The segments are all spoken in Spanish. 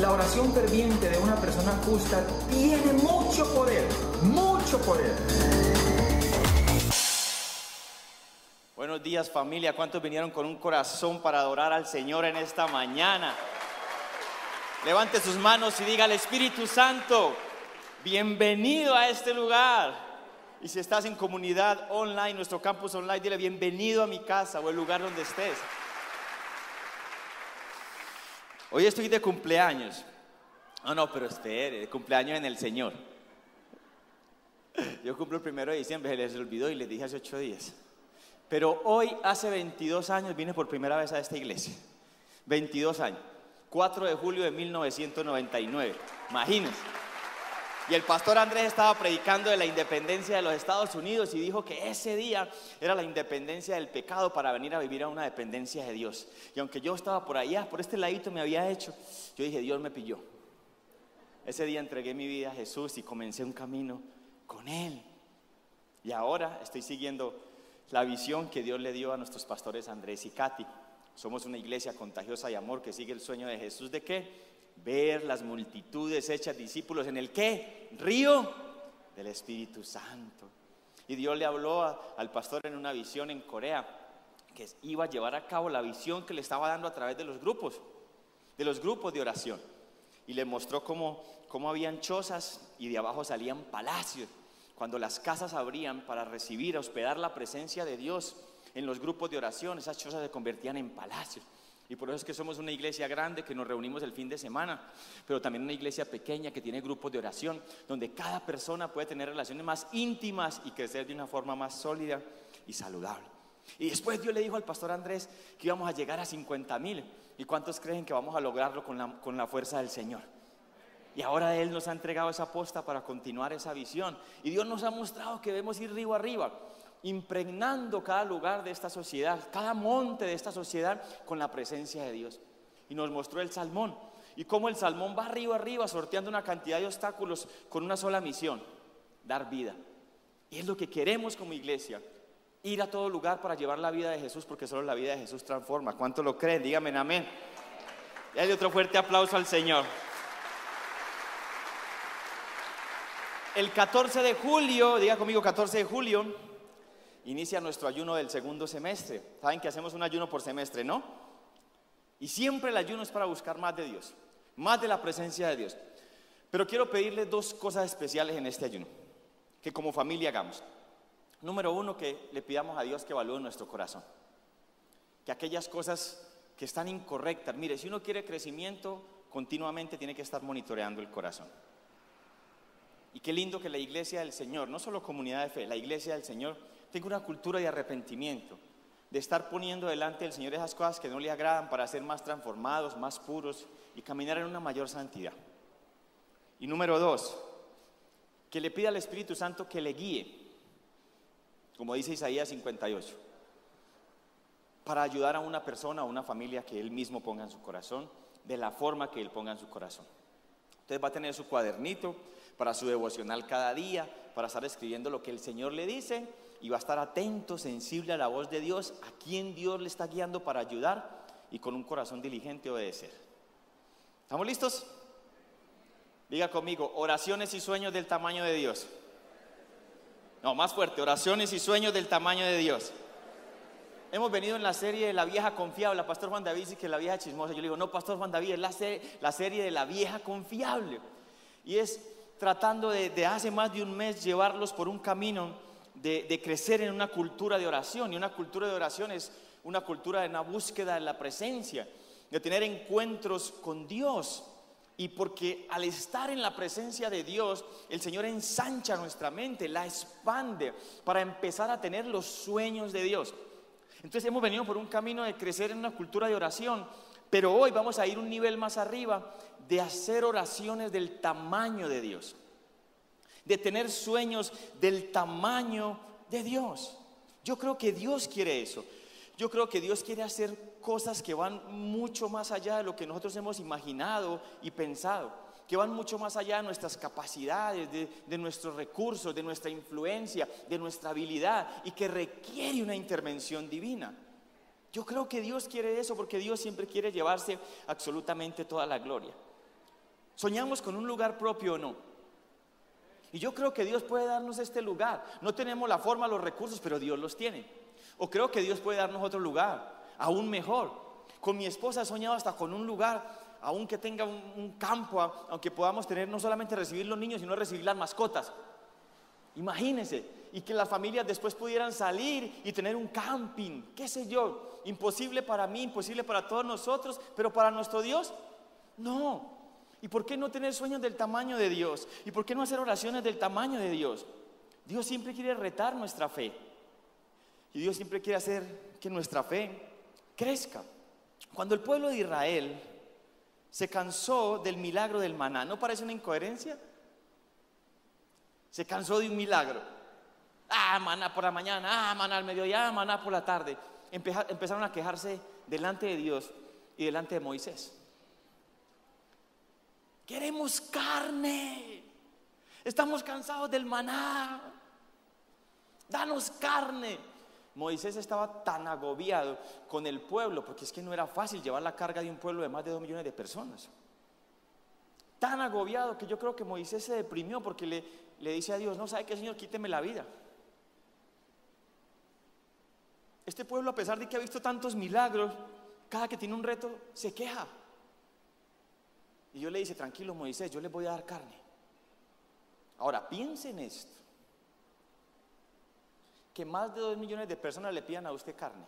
la oración ferviente de una persona justa tiene mucho poder, mucho poder. Buenos días familia, ¿cuántos vinieron con un corazón para adorar al Señor en esta mañana? Levante sus manos y diga al Espíritu Santo, bienvenido a este lugar. Y si estás en comunidad online, nuestro campus online, dile bienvenido a mi casa o el lugar donde estés. Hoy estoy de cumpleaños. No, no, pero espere, cumpleaños en el Señor. Yo cumplo el primero de diciembre, se les olvidó y les dije hace ocho días. Pero hoy, hace 22 años, vine por primera vez a esta iglesia. 22 años. 4 de julio de 1999. Imagínense. Y el pastor Andrés estaba predicando de la independencia de los Estados Unidos y dijo que ese día era la independencia del pecado para venir a vivir a una dependencia de Dios. Y aunque yo estaba por allá, por este ladito me había hecho, yo dije, Dios me pilló. Ese día entregué mi vida a Jesús y comencé un camino con Él. Y ahora estoy siguiendo la visión que Dios le dio a nuestros pastores Andrés y Katy. Somos una iglesia contagiosa y amor que sigue el sueño de Jesús de qué? Ver las multitudes hechas discípulos en el qué? Río del Espíritu Santo. Y Dios le habló al pastor en una visión en Corea que iba a llevar a cabo la visión que le estaba dando a través de los grupos, de los grupos de oración. Y le mostró cómo, cómo habían chozas y de abajo salían palacios. Cuando las casas abrían para recibir, hospedar la presencia de Dios en los grupos de oración, esas chozas se convertían en palacios. Y por eso es que somos una iglesia grande que nos reunimos el fin de semana, pero también una iglesia pequeña que tiene grupos de oración, donde cada persona puede tener relaciones más íntimas y crecer de una forma más sólida y saludable. Y después Dios le dijo al pastor Andrés que íbamos a llegar a 50 mil. ¿Y cuántos creen que vamos a lograrlo con la, con la fuerza del Señor? Y ahora Él nos ha entregado esa posta para continuar esa visión. Y Dios nos ha mostrado que debemos ir río arriba impregnando cada lugar de esta sociedad, cada monte de esta sociedad con la presencia de Dios. Y nos mostró el salmón y cómo el salmón va arriba arriba sorteando una cantidad de obstáculos con una sola misión, dar vida. Y es lo que queremos como iglesia, ir a todo lugar para llevar la vida de Jesús, porque solo la vida de Jesús transforma. ¿Cuánto lo creen? Díganme amén. Y hay otro fuerte aplauso al Señor. El 14 de julio, diga conmigo 14 de julio, inicia nuestro ayuno del segundo semestre. Saben que hacemos un ayuno por semestre, ¿no? Y siempre el ayuno es para buscar más de Dios, más de la presencia de Dios. Pero quiero pedirle dos cosas especiales en este ayuno, que como familia hagamos. Número uno, que le pidamos a Dios que evalúe nuestro corazón. Que aquellas cosas que están incorrectas, mire, si uno quiere crecimiento, continuamente tiene que estar monitoreando el corazón. Y qué lindo que la iglesia del Señor, no solo comunidad de fe, la iglesia del Señor tengo una cultura de arrepentimiento, de estar poniendo delante del Señor esas cosas que no le agradan para ser más transformados, más puros y caminar en una mayor santidad. Y número dos, que le pida al Espíritu Santo que le guíe, como dice Isaías 58, para ayudar a una persona o una familia que él mismo ponga en su corazón, de la forma que él ponga en su corazón. Entonces va a tener su cuadernito para su devocional cada día, para estar escribiendo lo que el Señor le dice y va a estar atento, sensible a la voz de Dios, a quien Dios le está guiando para ayudar y con un corazón diligente obedecer. ¿Estamos listos? Diga conmigo, oraciones y sueños del tamaño de Dios. No, más fuerte, oraciones y sueños del tamaño de Dios. Hemos venido en la serie de la vieja confiable. Pastor Juan David dice que la vieja chismosa. Yo le digo, no, Pastor Juan David, es la, la serie de la vieja confiable. Y es tratando de, de hace más de un mes llevarlos por un camino de, crecer en una cultura de oración. Y una cultura de oración es una cultura de una búsqueda de la presencia, de tener encuentros con Dios. Y porque al estar en la presencia de Dios, el Señor ensancha nuestra mente, la expande para empezar a tener los sueños de Dios. Entonces hemos venido por un camino de crecer en una cultura de oración, pero hoy vamos a ir un nivel más arriba de hacer oraciones del tamaño de Dios de tener sueños del tamaño de Dios. Yo creo que Dios quiere eso. Yo creo que Dios quiere hacer cosas que van mucho más allá de lo que nosotros hemos imaginado y pensado, que van mucho más allá de nuestras capacidades, de, nuestros recursos, de nuestra influencia, de nuestra habilidad y que requiere una intervención divina. Yo creo que Dios quiere eso porque Dios siempre quiere llevarse absolutamente toda la gloria. ¿Soñamos con un lugar propio o no? Y yo creo que Dios puede darnos este lugar. No tenemos la forma, los recursos, pero Dios los tiene. O creo que Dios puede darnos otro lugar, aún mejor. Con mi esposa he soñado hasta con un lugar, aunque tenga un, campo, aunque podamos tener no solamente recibir los niños, sino recibir las mascotas. Imagínense, y que las familias después pudieran salir y tener un camping, qué sé yo, imposible para mí, imposible para todos nosotros, pero para nuestro Dios, no. ¿Y por qué no tener sueños del tamaño de Dios? ¿Y por qué no hacer oraciones del tamaño de Dios? Dios siempre quiere retar nuestra fe. Y Dios siempre quiere hacer que nuestra fe crezca. Cuando el pueblo de Israel se cansó del milagro del maná, ¿no parece una incoherencia? Se cansó de un milagro. Ah, maná por la mañana, ah, maná al mediodía, ah, maná por la tarde. Empezaron a quejarse delante de Dios y delante de Moisés. Queremos carne. Estamos cansados del maná. Danos carne. Moisés estaba tan agobiado con el pueblo, porque es que no era fácil llevar la carga de un pueblo de más de dos millones de personas. Tan agobiado que yo creo que Moisés se deprimió porque le, le dice a Dios, no, ¿sabe qué, Señor? Quíteme la vida. Este pueblo, a pesar de que ha visto tantos milagros, cada que tiene un reto, se queja. Y yo le dice, tranquilo Moisés, yo les voy a dar carne. Ahora, piensen esto. Que más de dos millones de personas le pidan a usted carne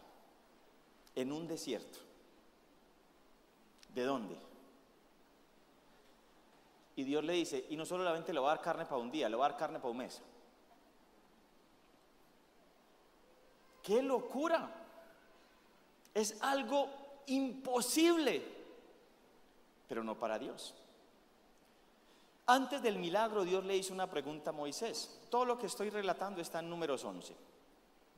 en un desierto. ¿De dónde? Y Dios le dice, y no solamente le va a dar carne para un día, le va a dar carne para un mes. ¡Qué locura! Es algo imposible, pero no para Dios. Antes del milagro, Dios le hizo una pregunta a Moisés. Todo lo que estoy relatando está en números 11.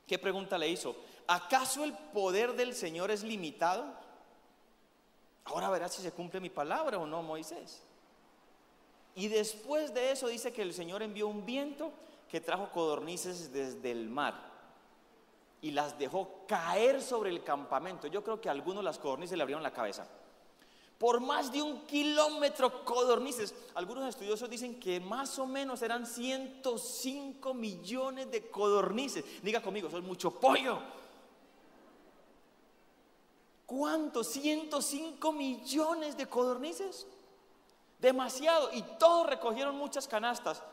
¿Qué pregunta le hizo? ¿Acaso el poder del Señor es limitado? Ahora verás si se cumple mi palabra o no, Moisés. Y después de eso dice que el Señor envió un viento que trajo codornices desde el mar y las dejó caer sobre el campamento. Yo creo que a algunos las codornices le abrieron la cabeza. Por más de un kilómetro codornices. Algunos estudiosos dicen que más o menos eran 105 millones de codornices. Diga conmigo, eso es mucho pollo. ¿Cuántos? 105 millones de codornices. Demasiado. Y todos recogieron muchas canastas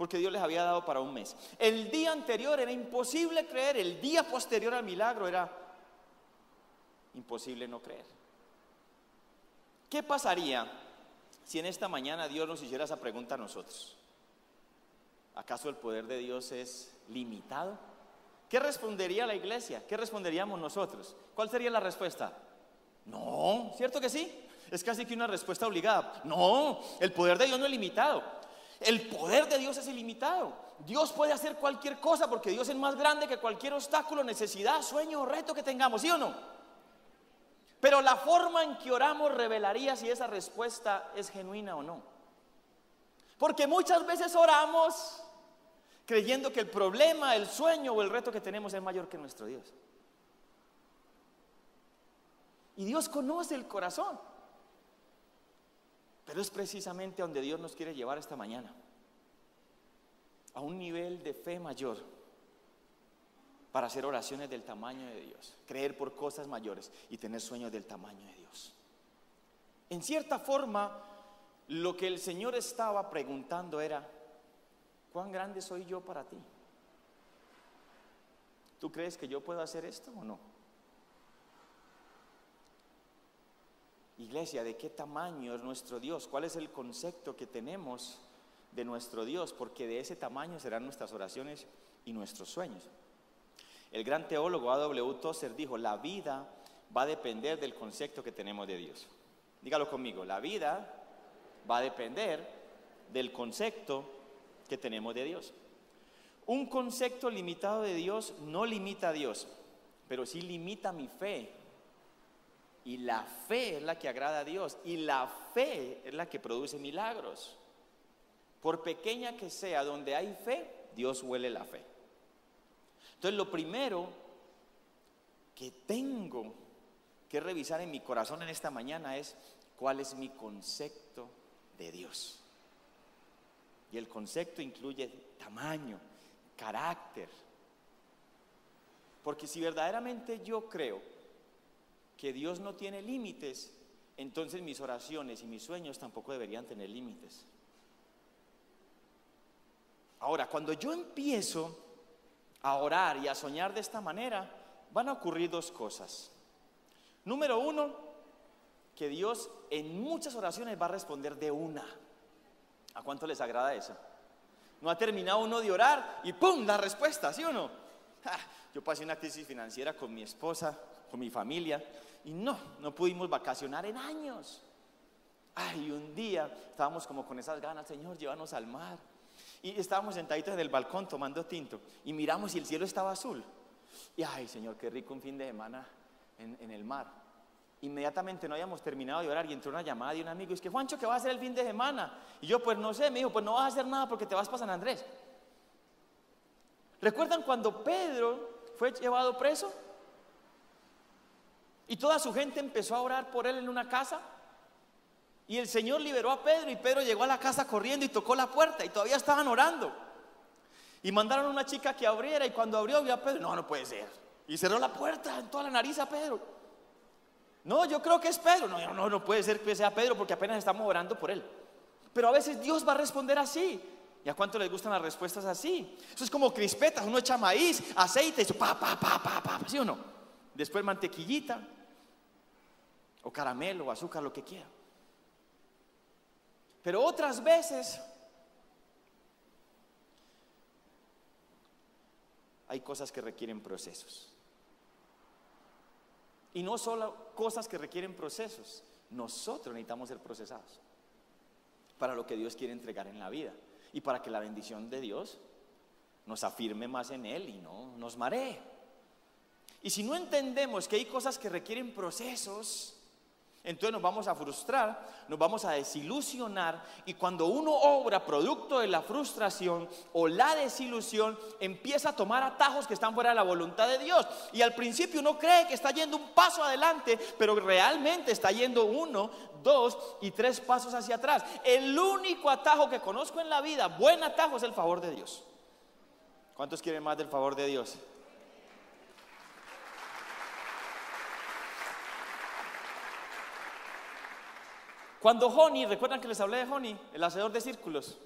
porque Dios les había dado para un mes. El día anterior era imposible creer, el día posterior al milagro era imposible no creer. ¿Qué pasaría si en esta mañana Dios nos hiciera esa pregunta a nosotros? ¿Acaso el poder de Dios es limitado? ¿Qué respondería la iglesia? ¿Qué responderíamos nosotros? ¿Cuál sería la respuesta? No, ¿cierto que sí? Es casi que una respuesta obligada. No, el poder de Dios no es limitado. El poder de Dios es ilimitado. Dios puede hacer cualquier cosa porque Dios es más grande que cualquier obstáculo, necesidad, sueño o reto que tengamos, ¿sí o no? Pero la forma en que oramos revelaría si esa respuesta es genuina o no. Porque muchas veces oramos creyendo que el problema, el sueño o el reto que tenemos es mayor que nuestro Dios. Y Dios conoce el corazón. Pero es precisamente donde Dios nos quiere llevar esta mañana. A un nivel de fe mayor para hacer oraciones del tamaño de Dios, creer por cosas mayores y tener sueños del tamaño de Dios. En cierta forma, lo que el Señor estaba preguntando era, ¿cuán grande soy yo para ti? ¿Tú crees que yo puedo hacer esto o no? Iglesia, ¿de qué tamaño es nuestro Dios? ¿Cuál es el concepto que tenemos de nuestro Dios? Porque de ese tamaño serán nuestras oraciones y nuestros sueños. El gran teólogo A.W. Tozer dijo, la vida va a depender del concepto que tenemos de Dios. Dígalo conmigo, la vida va a depender del concepto que tenemos de Dios. Un concepto limitado de Dios no limita a Dios, pero sí limita mi fe y la fe es la que agrada a Dios. Y la fe es la que produce milagros. Por pequeña que sea, donde hay fe, Dios huele la fe. Entonces lo primero que tengo que revisar en mi corazón en esta mañana es cuál es mi concepto de Dios. Y el concepto incluye tamaño, carácter. Porque si verdaderamente yo creo que Dios no tiene límites, entonces mis oraciones y mis sueños tampoco deberían tener límites. Ahora, cuando yo empiezo a orar y a soñar de esta manera, van a ocurrir dos cosas. Número uno, que Dios en muchas oraciones va a responder de una. ¿A cuánto les agrada eso? No ha terminado uno de orar y ¡pum! La respuesta, ¿sí o no? yo pasé una crisis financiera con mi esposa, con mi familia, y no, no pudimos vacacionar en años. Ay, un día estábamos como con esas ganas, Señor, llévanos al mar. Y estábamos sentaditos en el balcón tomando tinto y miramos y el cielo estaba azul. Y ay, Señor, qué rico un fin de semana en, en el mar. Inmediatamente no habíamos terminado de orar y entró una llamada de un amigo. Y es que, Juancho, ¿qué va a hacer el fin de semana? Y yo, pues no sé, me dijo, pues no vas a hacer nada porque te vas para San Andrés. ¿Recuerdan cuando Pedro fue llevado preso? Y toda su gente empezó a orar por él en una casa. Y el Señor liberó a Pedro y Pedro llegó a la casa corriendo y tocó la puerta y todavía estaban orando. Y mandaron a una chica que abriera y cuando abrió vio a Pedro, no, no puede ser. Y cerró la puerta en toda la nariz a Pedro. No, yo creo que es Pedro. No, no, no puede ser que sea Pedro porque apenas estamos orando por él. Pero a veces Dios va a responder así. ¿Y a cuánto les gustan las respuestas así? Eso es como crispetas, uno echa maíz, aceite, y pa, pa, pa, pa, pa, ¿sí o no? Después mantequillita, o caramelo, o azúcar, lo que quiera. Pero otras veces hay cosas que requieren procesos. Y no solo cosas que requieren procesos, nosotros necesitamos ser procesados para lo que Dios quiere entregar en la vida y para que la bendición de Dios nos afirme más en Él y no nos maree. Y si no entendemos que hay cosas que requieren procesos, entonces nos vamos a frustrar, nos vamos a desilusionar y cuando uno obra producto de la frustración o la desilusión, empieza a tomar atajos que están fuera de la voluntad de Dios. Y al principio uno cree que está yendo un paso adelante, pero realmente está yendo uno, dos y tres pasos hacia atrás. El único atajo que conozco en la vida, buen atajo, es el favor de Dios. ¿Cuántos quieren más del favor de Dios? Cuando Honey, recuerdan que les hablé de Honey, el hacedor de círculos.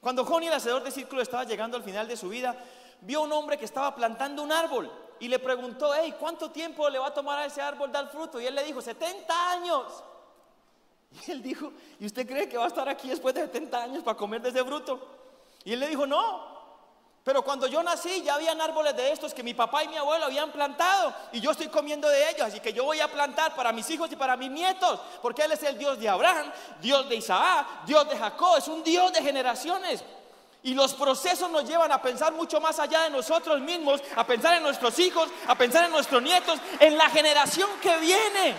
Cuando Honey, el hacedor de círculos, estaba llegando al final de su vida, vio un hombre que estaba plantando un árbol y le preguntó, hey, ¿cuánto tiempo le va a tomar a ese árbol dar fruto? Y él le dijo, 70 años. Y él dijo, ¿y usted cree que va a estar aquí después de 70 años para comer de ese fruto? Y él le dijo, no, pero cuando yo nací ya habían árboles de estos que mi papá y mi abuelo habían plantado y yo estoy comiendo de ellos, así que yo voy a plantar para mis hijos y para mis nietos, porque Él es el Dios de Abraham, Dios de Isaac, Dios de Jacob, es un Dios de generaciones. Y los procesos nos llevan a pensar mucho más allá de nosotros mismos, a pensar en nuestros hijos, a pensar en nuestros nietos, en la generación que viene.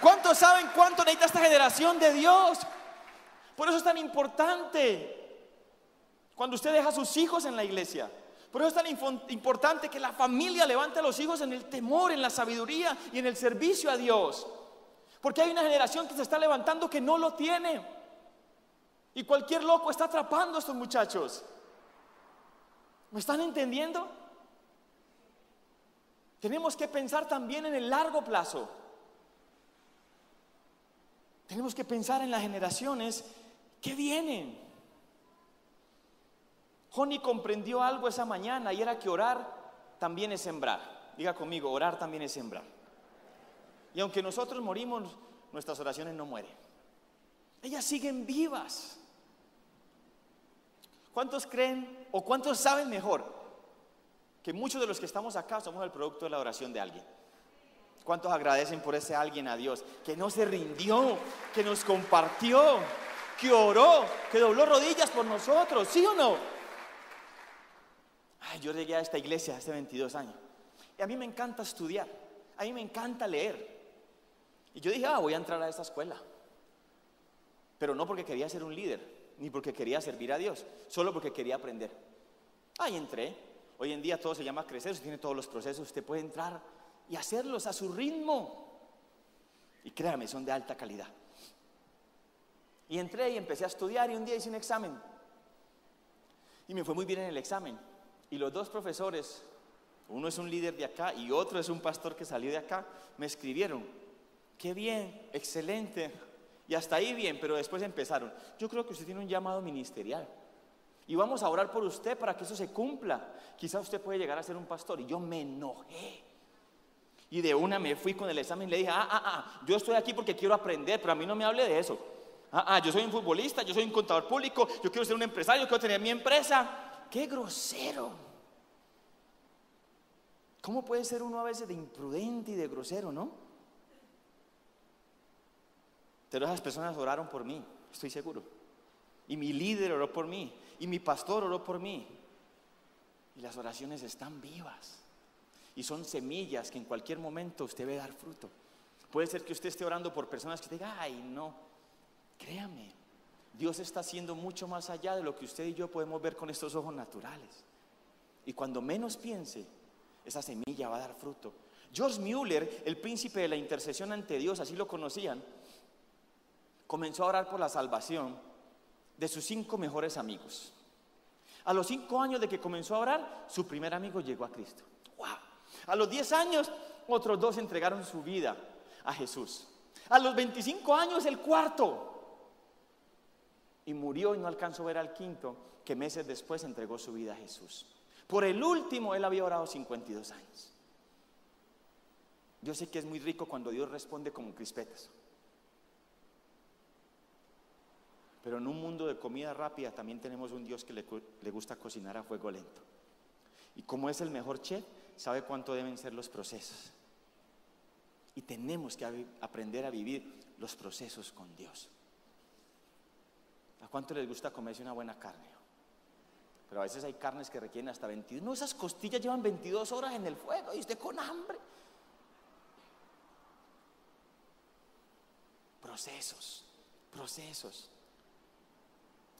¿Cuántos saben cuánto necesita esta generación de Dios? Por eso es tan importante cuando usted deja a sus hijos en la iglesia. Por eso es tan importante que la familia levante a los hijos en el temor, en la sabiduría y en el servicio a Dios. Porque hay una generación que se está levantando que no lo tiene. Y cualquier loco está atrapando a estos muchachos. ¿Me están entendiendo? Tenemos que pensar también en el largo plazo. Tenemos que pensar en las generaciones que vienen. Joni comprendió algo esa mañana y era que orar también es sembrar. Diga conmigo, orar también es sembrar. Y aunque nosotros morimos, nuestras oraciones no mueren. Ellas siguen vivas. ¿Cuántos creen o cuántos saben mejor que muchos de los que estamos acá somos el producto de la oración de alguien? ¿Cuántos agradecen por ese alguien a Dios que no se rindió, que nos compartió, que oró, que dobló rodillas por nosotros? ¿Sí o no? Yo llegué a esta iglesia hace 22 años. Y a mí me encanta estudiar. A mí me encanta leer. Y yo dije, ah, voy a entrar a esta escuela. Pero no porque quería ser un líder, ni porque quería servir a Dios, solo porque quería aprender. Ahí entré. Hoy en día todo se llama crecer, usted tiene todos los procesos, usted puede entrar y hacerlos a su ritmo. Y créame, son de alta calidad. Y entré y empecé a estudiar y un día hice un examen. Y me fue muy bien en el examen. Y los dos profesores, uno es un líder de acá y otro es un pastor que salió de acá, me escribieron, qué bien, excelente. Y hasta ahí bien, pero después empezaron, yo creo que usted tiene un llamado ministerial. Y vamos a orar por usted para que eso se cumpla. Quizá usted puede llegar a ser un pastor. Y yo me enojé. Y de una me fui con el examen y le dije, ah, ah, ah, yo estoy aquí porque quiero aprender, pero a mí no me hable de eso. Ah, ah, yo soy un futbolista, yo soy un contador público, yo quiero ser un empresario, yo quiero tener mi empresa. ¡Qué grosero! ¿Cómo puede ser uno a veces de imprudente y de grosero, no? Pero esas personas oraron por mí, estoy seguro. Y mi líder oró por mí. Y mi pastor oró por mí. Y las oraciones están vivas. Y son semillas que en cualquier momento usted ve dar fruto. Puede ser que usted esté orando por personas que digan, ay, no. Créame, Dios está haciendo mucho más allá de lo que usted y yo podemos ver con estos ojos naturales. Y cuando menos piense, esa semilla va a dar fruto. George Mueller, el príncipe de la intercesión ante Dios, así lo conocían, comenzó a orar por la salvación de sus cinco mejores amigos. A los cinco años de que comenzó a orar, su primer amigo llegó a Cristo. ¡Wow! A los diez años, otros dos entregaron su vida a Jesús. A los 25 años, el cuarto. Y murió y no alcanzó a ver al quinto, que meses después entregó su vida a Jesús. Por el último, él había orado 52 años. Yo sé que es muy rico cuando Dios responde como crispetas. Pero en un mundo de comida rápida también tenemos un Dios que le, gusta cocinar a fuego lento. Y como es el mejor chef, sabe cuánto deben ser los procesos. Y tenemos que aprender a vivir los procesos con Dios. ¿A cuánto les gusta comerse una buena carne? Pero a veces hay carnes que requieren hasta 22. No, esas costillas llevan 22 horas en el fuego y usted con hambre. Procesos, procesos.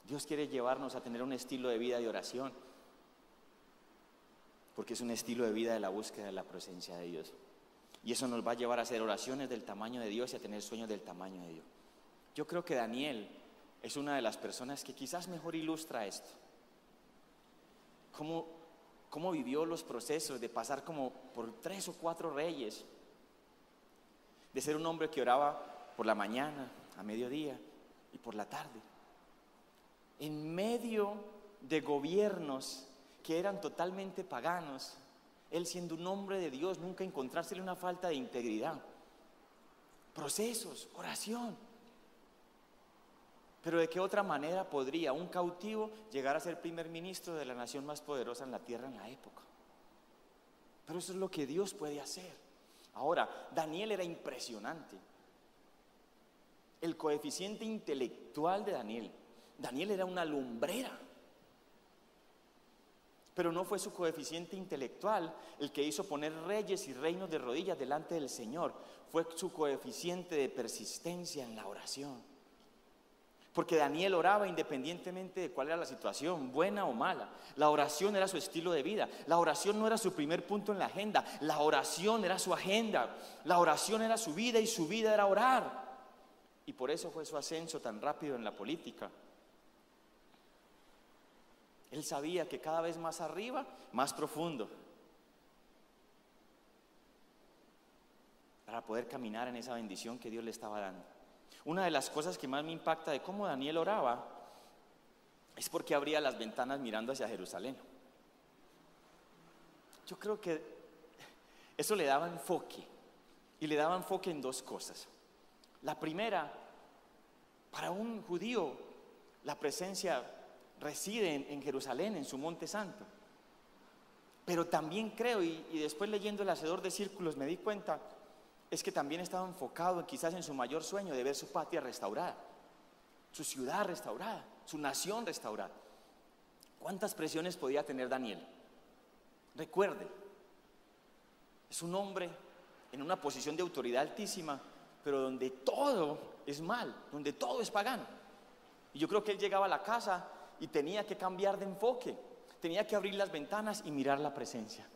Dios quiere llevarnos a tener un estilo de vida de oración, porque es un estilo de vida de la búsqueda de la presencia de Dios. Y eso nos va a llevar a hacer oraciones del tamaño de Dios y a tener sueños del tamaño de Dios. Yo creo que Daniel es una de las personas que quizás mejor ilustra esto. Cómo, cómo vivió los procesos de pasar como por tres o cuatro reyes, de ser un hombre que oraba por la mañana, a mediodía y por la tarde en medio de gobiernos que eran totalmente paganos, él siendo un hombre de Dios, nunca encontrársele una falta de integridad. Procesos, oración. Pero de qué otra manera podría un cautivo llegar a ser primer ministro de la nación más poderosa en la tierra en la época? Pero eso es lo que Dios puede hacer. Ahora, Daniel era impresionante. El coeficiente intelectual de Daniel Daniel era una lumbrera. Pero no fue su coeficiente intelectual el que hizo poner reyes y reinos de rodillas delante del Señor. Fue su coeficiente de persistencia en la oración. Porque Daniel oraba independientemente de cuál era la situación, buena o mala. La oración era su estilo de vida. La oración no era su primer punto en la agenda. La oración era su agenda. La oración era su vida y su vida era orar. Y por eso fue su ascenso tan rápido en la política. Él sabía que cada vez más arriba, más profundo. Para poder caminar en esa bendición que Dios le estaba dando. Una de las cosas que más me impacta de cómo Daniel oraba es porque abría las ventanas mirando hacia Jerusalén. Yo creo que eso le daba enfoque. Y le daba enfoque en dos cosas. La primera, para un judío, la presencia reside en, Jerusalén, en su monte santo. Pero también creo, y, después leyendo el Hacedor de Círculos me di cuenta, es que también estaba enfocado quizás en su mayor sueño de ver su patria restaurada, su ciudad restaurada, su nación restaurada. ¿Cuántas presiones podía tener Daniel? Recuerde, es un hombre en una posición de autoridad altísima, pero donde todo es mal, donde todo es pagano. Y yo creo que él llegaba a la casa y tenía que cambiar de enfoque. Tenía que abrir las ventanas y mirar la presencia.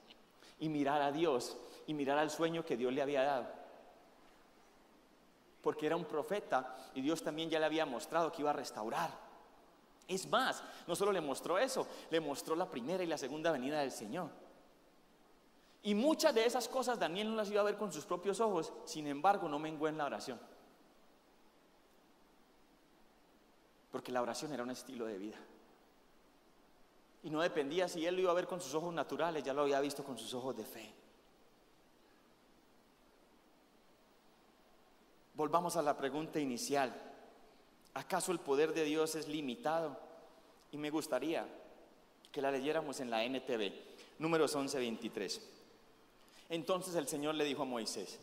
Y mirar a Dios y mirar al sueño que Dios le había dado. Porque era un profeta y Dios también ya le había mostrado que iba a restaurar. Es más, no solo le mostró eso, le mostró la primera y la segunda venida del Señor. Y muchas de esas cosas Daniel no las iba a ver con sus propios ojos, sin embargo no menguó en la oración. Porque la oración era un estilo de vida. Y no dependía si él lo iba a ver con sus ojos naturales, ya lo había visto con sus ojos de fe. Volvamos a la pregunta inicial. ¿Acaso el poder de Dios es limitado? Y me gustaría que la leyéramos en la NTV, números 11-23. Entonces el Señor le dijo a Moisés,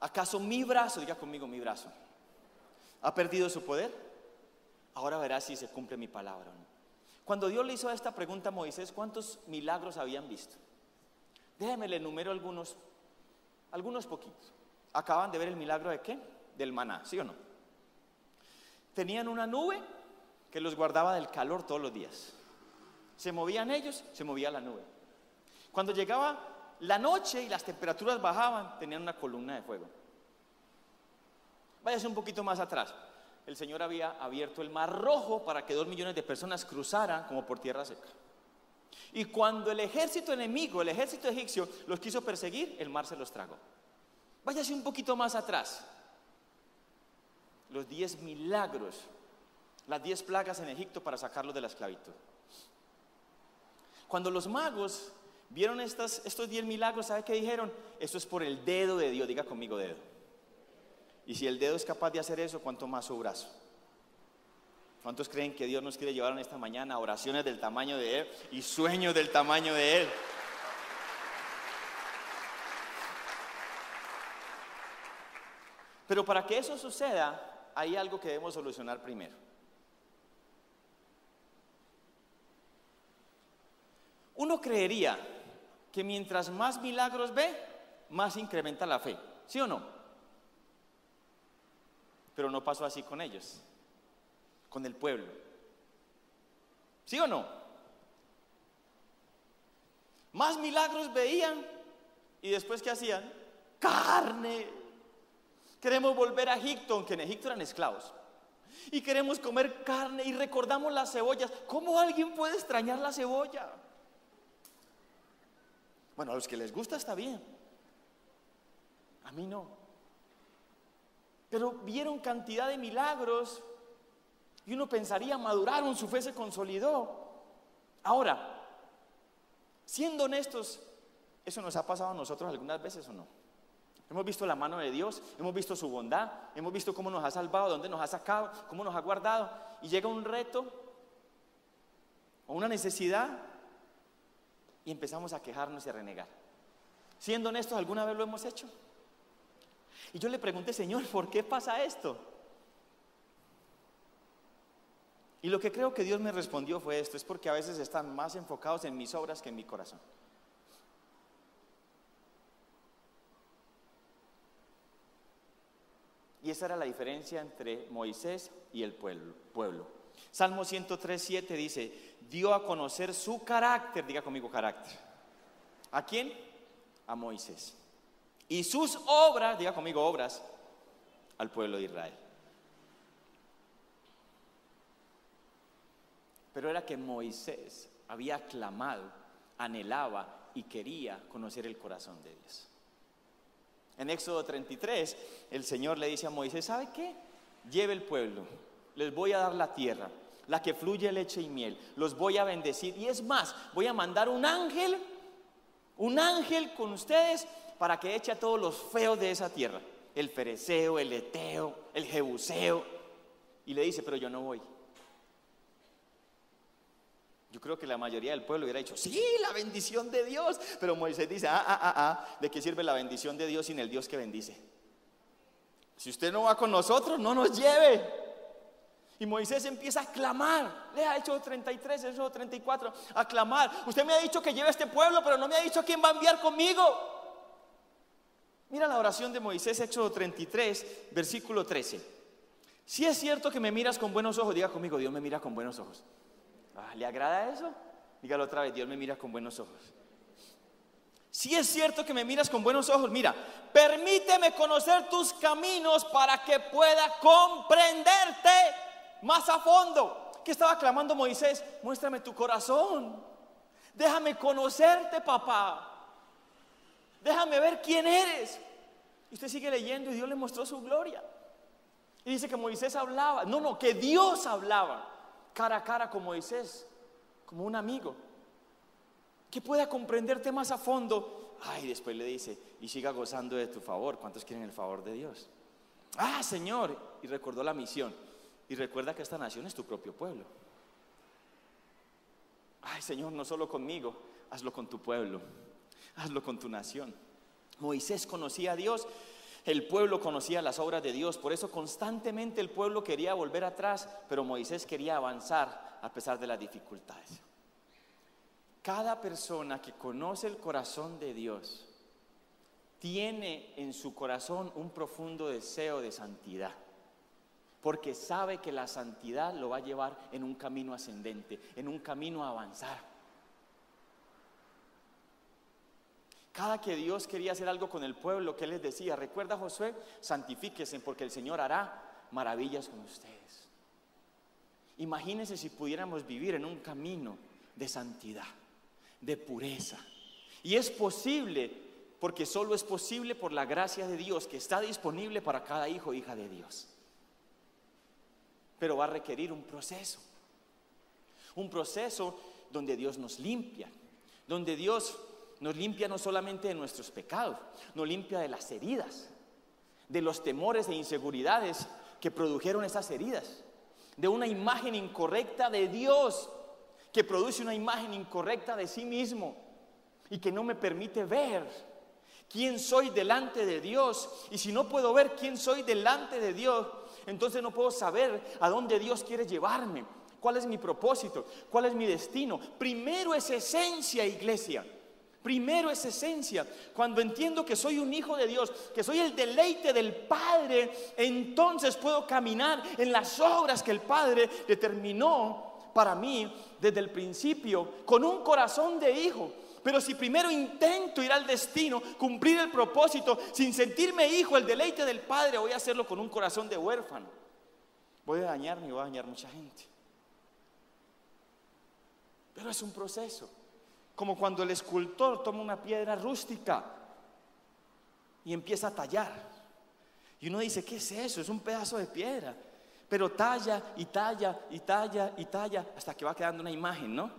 ¿acaso mi brazo, diga conmigo mi brazo, ha perdido su poder? Ahora verás si se cumple mi palabra o no. Cuando Dios le hizo esta pregunta a Moisés, ¿cuántos milagros habían visto? Déjeme le enumero algunos, algunos poquitos. Acaban de ver el milagro de qué? Del maná, ¿sí o no? Tenían una nube que los guardaba del calor todos los días. Se movían ellos, se movía la nube. Cuando llegaba la noche y las temperaturas bajaban, tenían una columna de fuego. Váyase un poquito más atrás el Señor había abierto el mar rojo para que dos millones de personas cruzaran como por tierra seca. Y cuando el ejército enemigo, el ejército egipcio, los quiso perseguir, el mar se los tragó. Váyase un poquito más atrás. Los diez milagros, las diez plagas en Egipto para sacarlos de la esclavitud. Cuando los magos vieron estos diez milagros, ¿sabe qué dijeron? Eso es por el dedo de Dios, diga conmigo dedo. Y si el dedo es capaz de hacer eso, ¿cuánto más su brazo? ¿Cuántos creen que Dios nos quiere llevar en esta mañana a oraciones del tamaño de Él y sueños del tamaño de Él? Pero para que eso suceda, hay algo que debemos solucionar primero. Uno creería que mientras más milagros ve, más incrementa la fe. ¿Sí o no? Pero no pasó así con ellos, con el pueblo. ¿Sí o no? Más milagros veían y después ¿qué hacían? Carne. Queremos volver a Egipto, aunque en Egipto eran esclavos. Y queremos comer carne y recordamos las cebollas. ¿Cómo alguien puede extrañar la cebolla? Bueno, a los que les gusta está bien. A mí no. Pero vieron cantidad de milagros y uno pensaría, maduraron, su fe se consolidó. Ahora, siendo honestos, ¿eso nos ha pasado a nosotros algunas veces o no? Hemos visto la mano de Dios, hemos visto su bondad, hemos visto cómo nos ha salvado, dónde nos ha sacado, cómo nos ha guardado. Y llega un reto o una necesidad y empezamos a quejarnos y a renegar. Siendo honestos, ¿alguna vez lo hemos hecho? Y yo le pregunté, Señor, ¿por qué pasa esto? Y lo que creo que Dios me respondió fue esto, es porque a veces están más enfocados en mis obras que en mi corazón. Y esa era la diferencia entre Moisés y el pueblo. Salmo 103, 7 dice, dio a conocer su carácter, diga conmigo carácter. ¿A quién? A Moisés y sus obras, diga conmigo obras, al pueblo de Israel. Pero era que Moisés había clamado, anhelaba y quería conocer el corazón de Dios. En Éxodo 33, el Señor le dice a Moisés, ¿sabe qué? Lleve el pueblo, les voy a dar la tierra, la que fluye leche y miel, los voy a bendecir. Y es más, voy a mandar un ángel, un ángel con ustedes para que eche a todos los feos de esa tierra, el fereceo, el eteo, el jebuseo, y le dice, pero yo no voy. Yo creo que la mayoría del pueblo hubiera dicho, sí, la bendición de Dios, pero Moisés dice, ah, ah, ah, ah, ¿de qué sirve la bendición de Dios sin el Dios que bendice? Si usted no va con nosotros, no nos lleve. Y Moisés empieza a clamar. Lea Hechos 33, Hechos 34, a clamar. Usted me ha dicho que lleve a este pueblo, pero no me ha dicho a quién va a enviar conmigo. Mira la oración de Moisés, Éxodo 33, versículo 13. Si es cierto que me miras con buenos ojos, diga conmigo, Dios me mira con buenos ojos. Ah, ¿Le agrada eso? Dígalo otra vez, Dios me mira con buenos ojos. Si es cierto que me miras con buenos ojos, mira, permíteme conocer tus caminos para que pueda comprenderte más a fondo. ¿Qué estaba clamando Moisés? Muéstrame tu corazón. Déjame conocerte, papá. Déjame ver quién eres. Y usted sigue leyendo y Dios le mostró su gloria. Y dice que Moisés hablaba. No, no, que Dios hablaba cara a cara con Moisés, como un amigo que pueda comprenderte más a fondo. Ay, después le dice, y siga gozando de tu favor. ¿Cuántos quieren el favor de Dios? Ah, Señor. Y recordó la misión. Y recuerda que esta nación es tu propio pueblo. Ay, Señor, no solo conmigo, hazlo con tu pueblo, hazlo con tu nación. Moisés conocía a Dios, el pueblo conocía las obras de Dios, por eso constantemente el pueblo quería volver atrás, pero Moisés quería avanzar a pesar de las dificultades. Cada persona que conoce el corazón de Dios tiene en su corazón un profundo deseo de santidad, porque sabe que la santidad lo va a llevar en un camino ascendente, en un camino a avanzar. Cada que Dios quería hacer algo con el pueblo, ¿qué les decía? Recuerda Josué, santifíquese porque el Señor hará maravillas con ustedes. Imagínense si pudiéramos vivir en un camino de santidad de pureza. Y es posible, porque solo es posible por la gracia de Dios que está disponible para cada hijo e hija de Dios. Pero va a requerir un proceso. Un proceso donde Dios nos limpia, donde Dios nos limpia no solamente de nuestros pecados, nos limpia de las heridas, de los temores e inseguridades que produjeron esas heridas, de una imagen incorrecta de Dios que produce una imagen incorrecta de sí mismo y que no me permite ver quién soy delante de Dios. Y si no puedo ver quién soy delante de Dios, entonces no puedo saber a dónde Dios quiere llevarme. ¿Cuál es mi propósito? ¿Cuál es mi destino? Primero es esencia, iglesia. Primero es esencia. Cuando entiendo que soy un hijo de Dios, que soy el deleite del Padre, entonces puedo caminar en las obras que el Padre determinó para mí desde el principio con un corazón de hijo. Pero si primero intento ir al destino, cumplir el propósito, sin sentirme hijo, el deleite del Padre, voy a hacerlo con un corazón de huérfano. Voy a dañarme y voy a dañar mucha gente. Pero es un proceso. Como cuando el escultor toma una piedra rústica y empieza a tallar. Y uno dice, ¿qué es eso? Es un pedazo de piedra pero talla y talla y talla y talla hasta que va quedando una imagen, ¿no?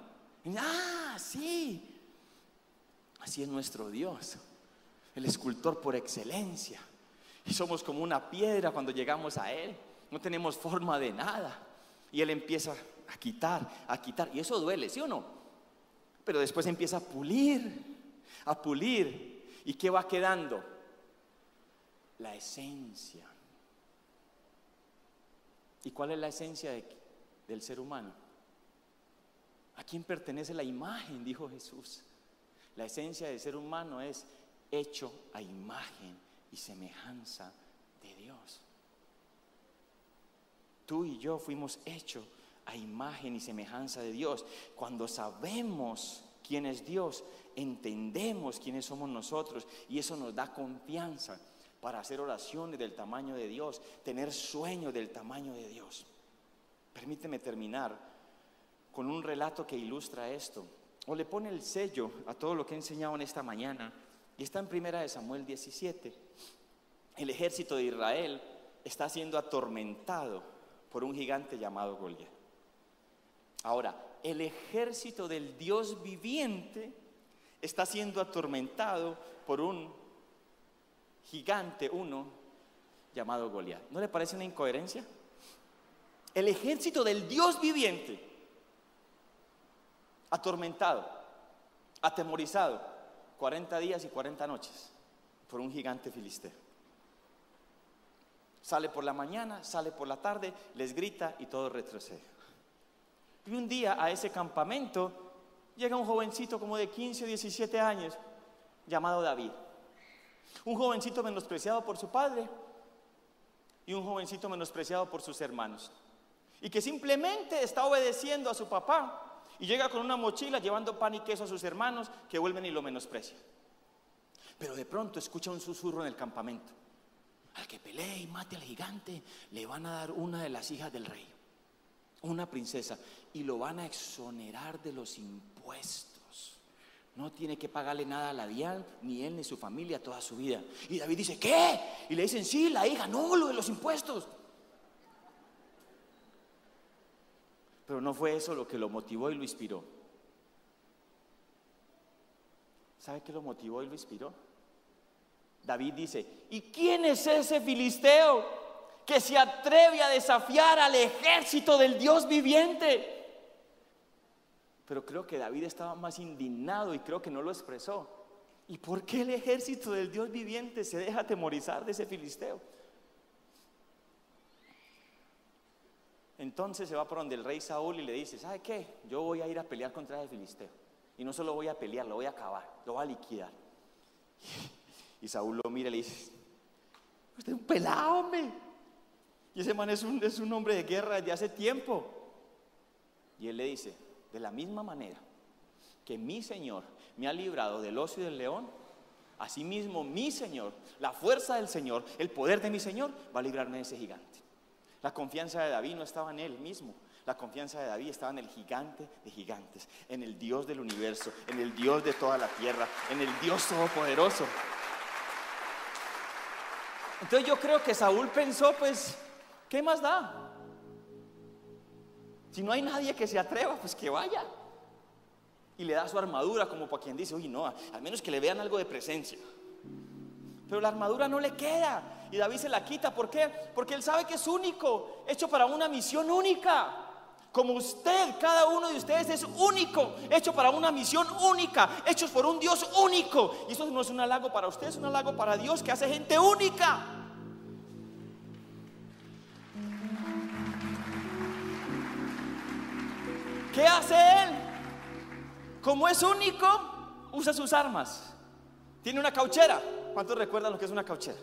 ah, sí. Así es nuestro Dios, el escultor por excelencia. Y somos como una piedra cuando llegamos a Él. No tenemos forma de nada. Y Él empieza a quitar, a quitar. Y eso duele, ¿sí o no? Pero después empieza a pulir, a pulir. ¿Y qué va quedando? La esencia ¿Y cuál es la esencia del ser humano? ¿A quién pertenece la imagen? Dijo Jesús. La esencia del ser humano es hecho a imagen y semejanza de Dios. Tú y yo fuimos hechos a imagen y semejanza de Dios. Cuando sabemos quién es Dios, entendemos quiénes somos nosotros y eso nos da confianza para hacer oraciones del tamaño de Dios, tener sueños del tamaño de Dios. Permíteme terminar con un relato que ilustra esto, o le pone el sello a todo lo que he enseñado en esta mañana, y está en primera de Samuel 17. El ejército de Israel está siendo atormentado por un gigante llamado Goliat. Ahora, el ejército del Dios viviente está siendo atormentado por un gigante uno llamado Goliat. ¿No le parece una incoherencia? El ejército del Dios viviente, atormentado, atemorizado, 40 días y 40 noches por un gigante filisteo. Sale por la mañana, sale por la tarde, les grita y todo retrocede. Y un día a ese campamento llega un jovencito como de 15 o 17 años llamado David. Un jovencito menospreciado por su padre y un jovencito menospreciado por sus hermanos. Y que simplemente está obedeciendo a su papá y llega con una mochila llevando pan y queso a sus hermanos que vuelven y lo menosprecian. Pero de pronto escucha un susurro en el campamento. Al que pelee y mate al gigante, le van a dar una de las hijas del rey, una princesa, y lo van a exonerar de los impuestos. No tiene que pagarle nada a la Dian, ni él ni su familia toda su vida. Y David dice, ¿qué? Y le dicen, sí, la hija, no, lo de los impuestos. Pero no fue eso lo que lo motivó y lo inspiró. ¿Sabe qué lo motivó y lo inspiró? David dice, ¿y quién es ese filisteo que se atreve a desafiar al ejército del Dios viviente? Pero creo que David estaba más indignado y creo que no lo expresó. ¿Y por qué el ejército del Dios viviente se deja atemorizar de ese filisteo? Entonces se va por donde el rey Saúl y le dice, ¿sabe qué? Yo voy a ir a pelear contra ese filisteo. Y no solo voy a pelear, lo voy a acabar, lo voy a liquidar. Y Saúl lo mira y le dice, usted es un pelado. Y ese man es un, es un hombre de guerra desde hace tiempo. Y él le dice, de la misma manera que mi Señor me ha librado del ocio y del león, asimismo mi Señor, la fuerza del Señor, el poder de mi Señor, va a librarme de ese gigante. La confianza de David no estaba en él mismo. La confianza de David estaba en el gigante de gigantes, en el Dios del universo, en el Dios de toda la tierra, en el Dios todopoderoso. Entonces yo creo que Saúl pensó, pues, ¿qué más da? Si no hay nadie que se atreva, pues que vaya. Y le da su armadura como para quien dice, oye, no, al menos que le vean algo de presencia. Pero la armadura no le queda. Y David se la quita. ¿Por qué? Porque él sabe que es único, hecho para una misión única. Como usted, cada uno de ustedes es único, hecho para una misión única, hechos por un Dios único. Y eso no es un halago para usted, es un halago para Dios que hace gente única. ¿Qué hace Él? Como es único, usa sus armas. Tiene una cauchera. ¿Cuántos recuerdan lo que es una cauchera?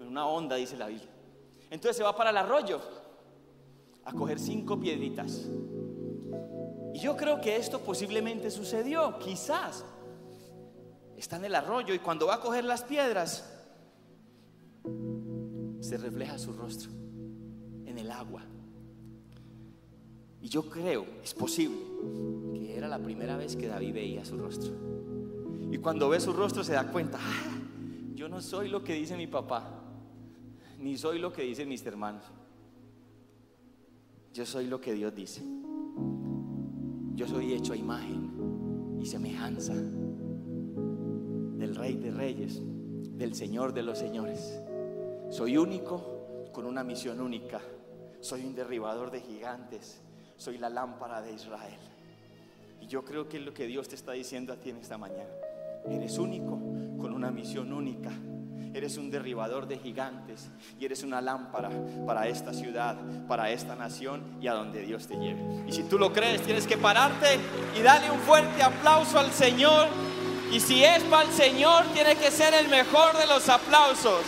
Una onda, dice la Biblia. Entonces se va para el arroyo a coger cinco piedritas. Y yo creo que esto posiblemente sucedió, quizás. Está en el arroyo y cuando va a coger las piedras, se refleja su rostro en el agua. Y yo creo, es posible, que era la primera vez que David veía su rostro. Y cuando ve su rostro se da cuenta, ah, yo no soy lo que dice mi papá, ni soy lo que dicen mis hermanos. Yo soy lo que Dios dice. Yo soy hecho a imagen y semejanza del Rey de Reyes, del Señor de los Señores. Soy único con una misión única. Soy un derribador de gigantes. Soy la lámpara de Israel. Y yo creo que es lo que Dios te está diciendo a ti en esta mañana. Eres único con una misión única Eres un derribador de gigantes y eres una lámpara para esta ciudad, para esta nación y a donde Dios te lleve. Y si tú lo crees, tienes que pararte y darle un fuerte aplauso al Señor. Y si es para el Señor, tiene que ser el mejor de los aplausos.